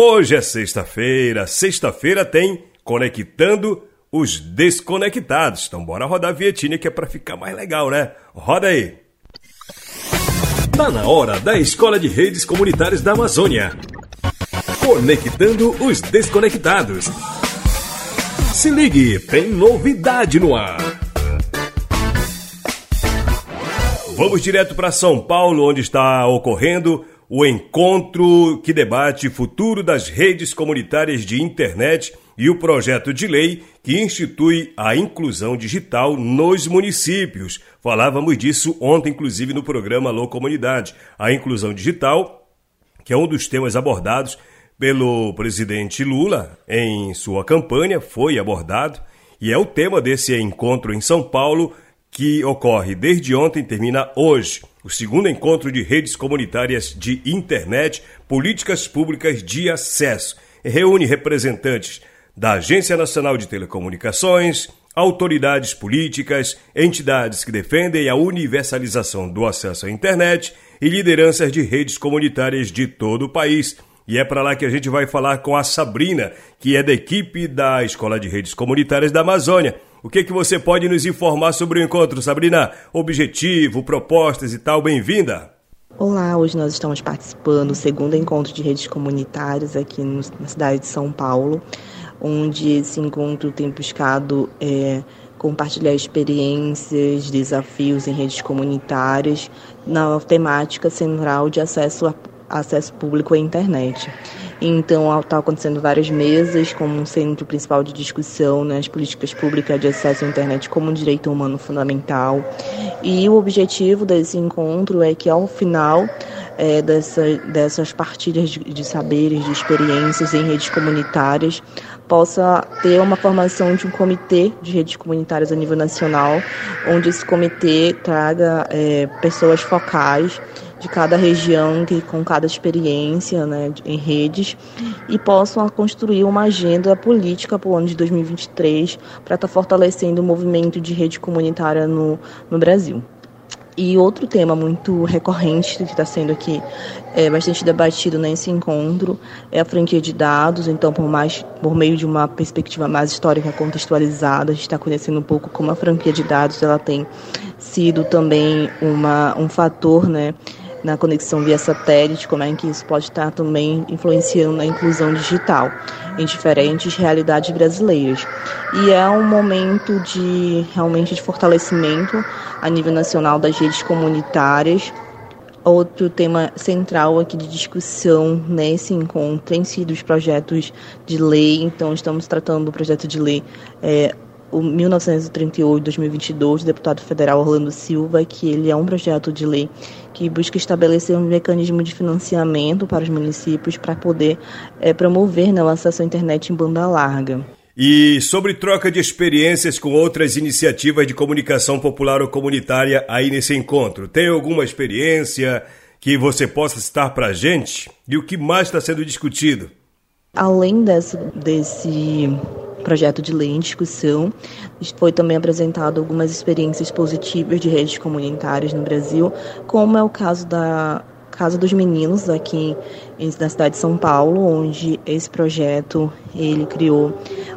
Hoje é sexta-feira, sexta-feira tem Conectando os Desconectados. Então bora rodar a vietinha que é para ficar mais legal, né? Roda aí! Tá na hora da Escola de Redes Comunitárias da Amazônia. Conectando os Desconectados. Se ligue, tem novidade no ar. Vamos direto para São Paulo, onde está ocorrendo o encontro que debate futuro das redes comunitárias de internet e o projeto de lei que institui a inclusão digital nos municípios. Falávamos disso ontem, inclusive, no programa Alô Comunidade. A inclusão digital, que é um dos temas abordados pelo presidente Lula em sua campanha, foi abordado e é o tema desse encontro em São Paulo que ocorre desde ontem e termina hoje o segundo encontro de redes comunitárias de internet, políticas públicas de acesso. Reúne representantes da Agência Nacional de Telecomunicações, autoridades políticas, entidades que defendem a universalização do acesso à internet e lideranças de redes comunitárias de todo o país. E é para lá que a gente vai falar com a Sabrina, que é da equipe da Escola de Redes Comunitárias da Amazônia. O que, que você pode nos informar sobre o encontro, Sabrina? Objetivo, propostas e tal, bem-vinda! Olá, hoje nós estamos participando do segundo encontro de redes comunitárias aqui na cidade de São Paulo, onde esse encontro tem buscado é, compartilhar experiências, desafios em redes comunitárias na temática central de acesso, a, acesso público à internet. Então, está acontecendo várias mesas como um centro principal de discussão nas né, políticas públicas de acesso à internet como um direito humano fundamental. E o objetivo desse encontro é que, ao final é, dessa, dessas partilhas de, de saberes, de experiências em redes comunitárias, possa ter uma formação de um comitê de redes comunitárias a nível nacional, onde esse comitê traga é, pessoas focais de cada região, que, com cada experiência né, em redes, e possam construir uma agenda política para o ano de 2023 para estar tá fortalecendo o movimento de rede comunitária no, no Brasil. E outro tema muito recorrente que está sendo aqui é, bastante debatido nesse encontro é a franquia de dados. Então, por, mais, por meio de uma perspectiva mais histórica contextualizada, a gente está conhecendo um pouco como a franquia de dados ela tem sido também uma, um fator né, na conexão via satélite, como é que isso pode estar também influenciando na inclusão digital em diferentes realidades brasileiras. E é um momento de realmente de fortalecimento a nível nacional das redes comunitárias. Outro tema central aqui de discussão nesse encontro tem sido os projetos de lei. Então, estamos tratando do projeto de lei é, o 1938-2022 do deputado federal Orlando Silva, que ele é um projeto de lei que busca estabelecer um mecanismo de financiamento para os municípios para poder é, promover né, o acesso à internet em banda larga. E sobre troca de experiências com outras iniciativas de comunicação popular ou comunitária aí nesse encontro, tem alguma experiência que você possa citar para a gente? E o que mais está sendo discutido? Além desse, desse projeto de lei em discussão. Foi também apresentado algumas experiências positivas de redes comunitárias no Brasil, como é o caso da Casa dos Meninos aqui na cidade de São Paulo, onde esse projeto ele criou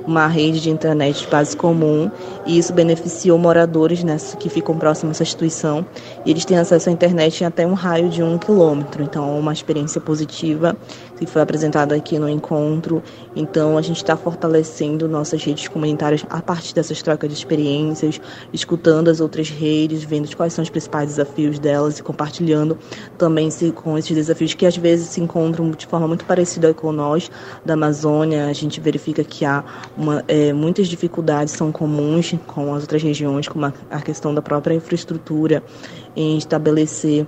uma rede de internet de base comum e isso beneficiou moradores nessa, que ficam próximos essa instituição e eles têm acesso à internet em até um raio de um quilômetro. Então, é uma experiência positiva que foi apresentada aqui no encontro. Então, a gente está fortalecendo nossas redes comunitárias a partir dessas trocas de experiências, escutando as outras redes, vendo quais são os principais desafios delas e compartilhando também se, com esses desafios que às vezes se encontram de forma muito parecida com nós da Amazônia. A gente verifica que há uma, é, muitas dificuldades são comuns com as outras regiões, como a, a questão da própria infraestrutura em estabelecer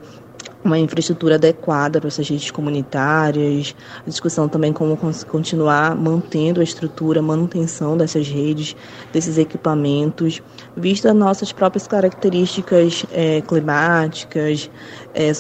uma infraestrutura adequada para essas redes comunitárias, a discussão também como continuar mantendo a estrutura, manutenção dessas redes, desses equipamentos, vista as nossas próprias características é, climáticas, é,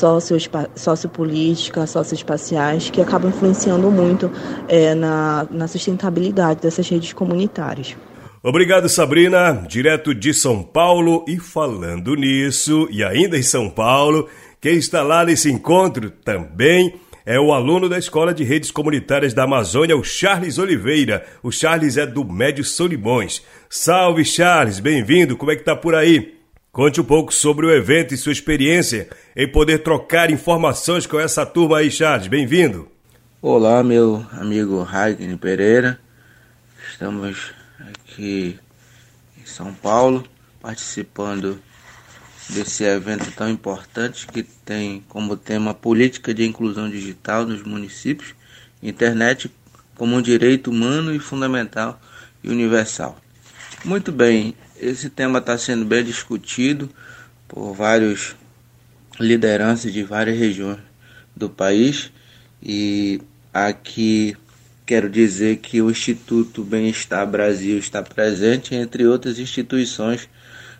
sociopolíticas, socioespaciais, que acabam influenciando muito é, na, na sustentabilidade dessas redes comunitárias. Obrigado, Sabrina, direto de São Paulo. E falando nisso, e ainda em São Paulo, quem está lá nesse encontro também é o aluno da Escola de Redes Comunitárias da Amazônia, o Charles Oliveira. O Charles é do Médio Solimões. Salve, Charles, bem-vindo. Como é que tá por aí? Conte um pouco sobre o evento e sua experiência em poder trocar informações com essa turma aí, Charles. Bem-vindo. Olá, meu amigo Ragnar Pereira. Estamos aqui em São Paulo participando desse evento tão importante que tem como tema política de inclusão digital nos municípios, internet como um direito humano e fundamental e universal. Muito bem, esse tema está sendo bem discutido por vários lideranças de várias regiões do país e aqui quero dizer que o Instituto Bem-Estar Brasil está presente entre outras instituições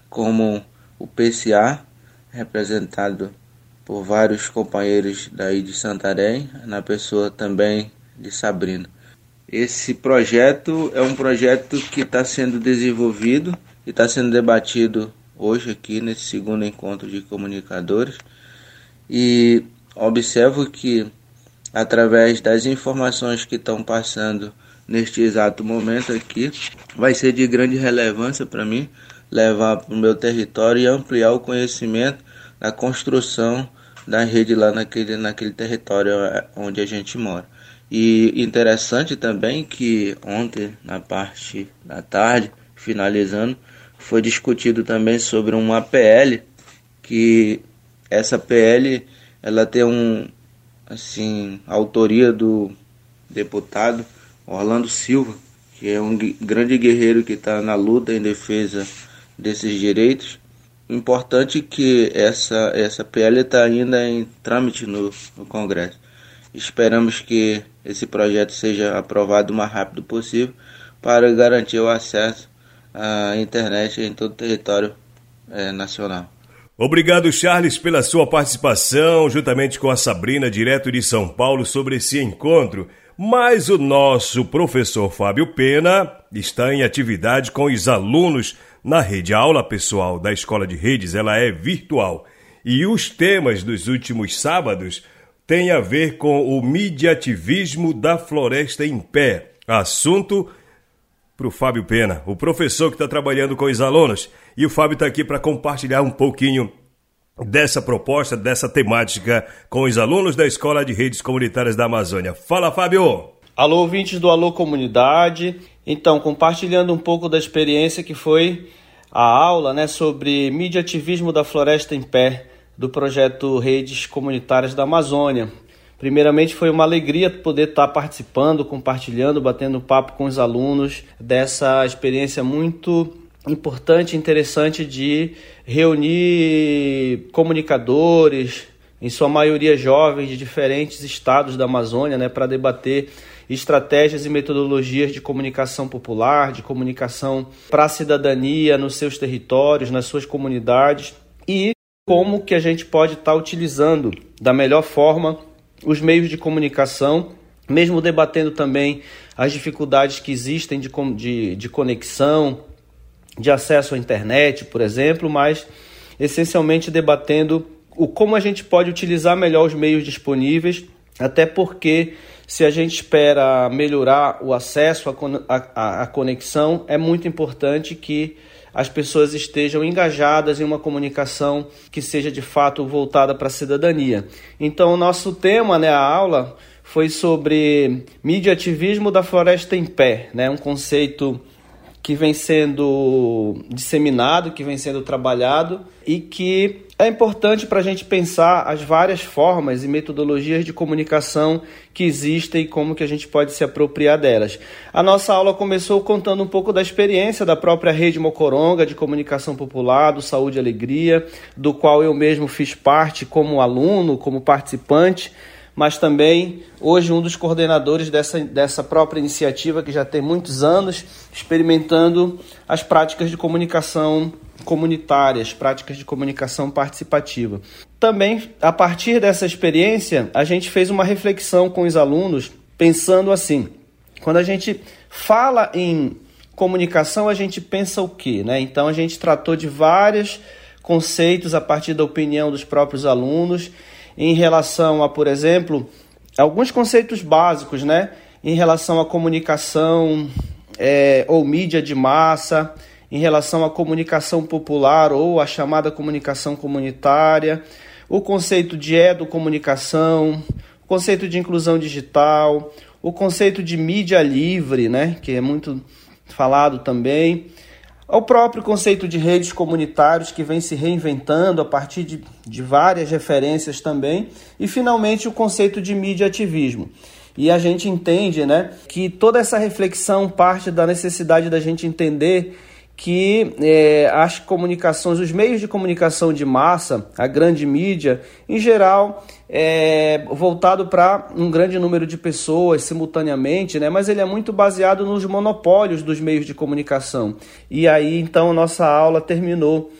como o PCA, representado por vários companheiros daí de Santarém, na pessoa também de Sabrina. Esse projeto é um projeto que está sendo desenvolvido e está sendo debatido hoje aqui nesse segundo encontro de comunicadores e observo que através das informações que estão passando neste exato momento aqui vai ser de grande relevância para mim levar para o meu território e ampliar o conhecimento da construção da rede lá naquele, naquele território é, onde a gente mora. E interessante também que ontem, na parte da tarde, finalizando, foi discutido também sobre uma PL, que essa PL ela tem um assim, autoria do deputado Orlando Silva, que é um grande guerreiro que está na luta em defesa desses direitos. Importante que essa, essa PL está ainda em trâmite no, no Congresso. Esperamos que esse projeto seja aprovado o mais rápido possível para garantir o acesso à internet em todo o território é, nacional. Obrigado, Charles, pela sua participação, juntamente com a Sabrina, direto de São Paulo, sobre esse encontro. Mas o nosso professor Fábio Pena está em atividade com os alunos na rede. A aula pessoal da Escola de Redes ela é virtual. E os temas dos últimos sábados têm a ver com o mediativismo da floresta em pé. Assunto para o Fábio Pena, o professor que está trabalhando com os alunos. E o Fábio está aqui para compartilhar um pouquinho dessa proposta, dessa temática com os alunos da Escola de Redes Comunitárias da Amazônia. Fala, Fábio! Alô, ouvintes do Alô Comunidade. Então, compartilhando um pouco da experiência que foi a aula né, sobre mediativismo da floresta em pé do projeto Redes Comunitárias da Amazônia. Primeiramente, foi uma alegria poder estar participando, compartilhando, batendo papo com os alunos dessa experiência muito importante interessante de reunir comunicadores, em sua maioria jovens de diferentes estados da Amazônia, né, para debater estratégias e metodologias de comunicação popular, de comunicação para a cidadania nos seus territórios, nas suas comunidades e como que a gente pode estar tá utilizando da melhor forma os meios de comunicação, mesmo debatendo também as dificuldades que existem de, de, de conexão, de acesso à internet, por exemplo, mas essencialmente debatendo o como a gente pode utilizar melhor os meios disponíveis, até porque se a gente espera melhorar o acesso à conexão, é muito importante que as pessoas estejam engajadas em uma comunicação que seja de fato voltada para a cidadania. Então, o nosso tema, né, a aula, foi sobre mediativismo da floresta em pé, né, um conceito que vem sendo disseminado, que vem sendo trabalhado e que é importante para a gente pensar as várias formas e metodologias de comunicação que existem e como que a gente pode se apropriar delas. A nossa aula começou contando um pouco da experiência da própria rede Mocoronga de comunicação popular, do Saúde e Alegria, do qual eu mesmo fiz parte como aluno, como participante mas também hoje um dos coordenadores dessa, dessa própria iniciativa que já tem muitos anos experimentando as práticas de comunicação comunitárias, práticas de comunicação participativa. Também, a partir dessa experiência, a gente fez uma reflexão com os alunos, pensando assim: quando a gente fala em comunicação, a gente pensa o quê? Né? Então, a gente tratou de vários conceitos a partir da opinião dos próprios alunos em relação a, por exemplo, alguns conceitos básicos, né, em relação à comunicação é, ou mídia de massa, em relação à comunicação popular ou a chamada comunicação comunitária, o conceito de educomunicação, o conceito de inclusão digital, o conceito de mídia livre, né, que é muito falado também, o próprio conceito de redes comunitários que vem se reinventando a partir de, de várias referências também, e finalmente o conceito de mídia ativismo. E a gente entende né, que toda essa reflexão parte da necessidade da gente entender que é, as comunicações, os meios de comunicação de massa, a grande mídia, em geral, é voltado para um grande número de pessoas simultaneamente, né? mas ele é muito baseado nos monopólios dos meios de comunicação. E aí, então, nossa aula terminou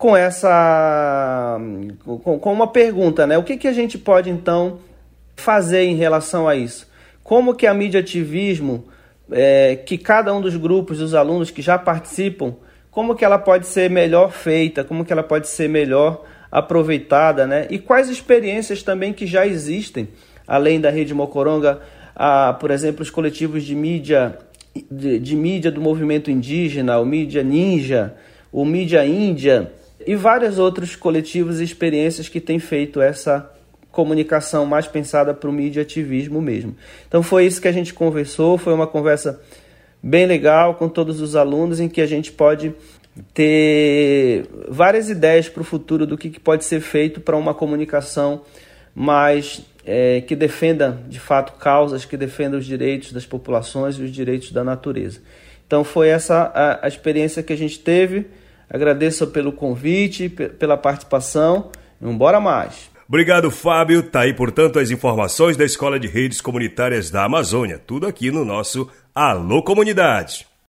com essa com, com uma pergunta, né? O que, que a gente pode então fazer em relação a isso? Como que a mídia ativismo é, que cada um dos grupos dos alunos que já participam, como que ela pode ser melhor feita, como que ela pode ser melhor aproveitada, né? E quais experiências também que já existem, além da rede Mocoronga, a, por exemplo, os coletivos de mídia de, de mídia do movimento indígena, o mídia ninja, o mídia índia e vários outros coletivos e experiências que têm feito essa comunicação mais pensada para o mídia ativismo mesmo. Então foi isso que a gente conversou, foi uma conversa bem legal com todos os alunos em que a gente pode ter várias ideias para o futuro do que, que pode ser feito para uma comunicação mais é, que defenda de fato causas, que defenda os direitos das populações e os direitos da natureza. Então foi essa a, a experiência que a gente teve. Agradeço pelo convite, pela participação. Embora mais. Obrigado, Fábio. Tá aí, portanto, as informações da Escola de Redes Comunitárias da Amazônia. Tudo aqui no nosso Alô Comunidade.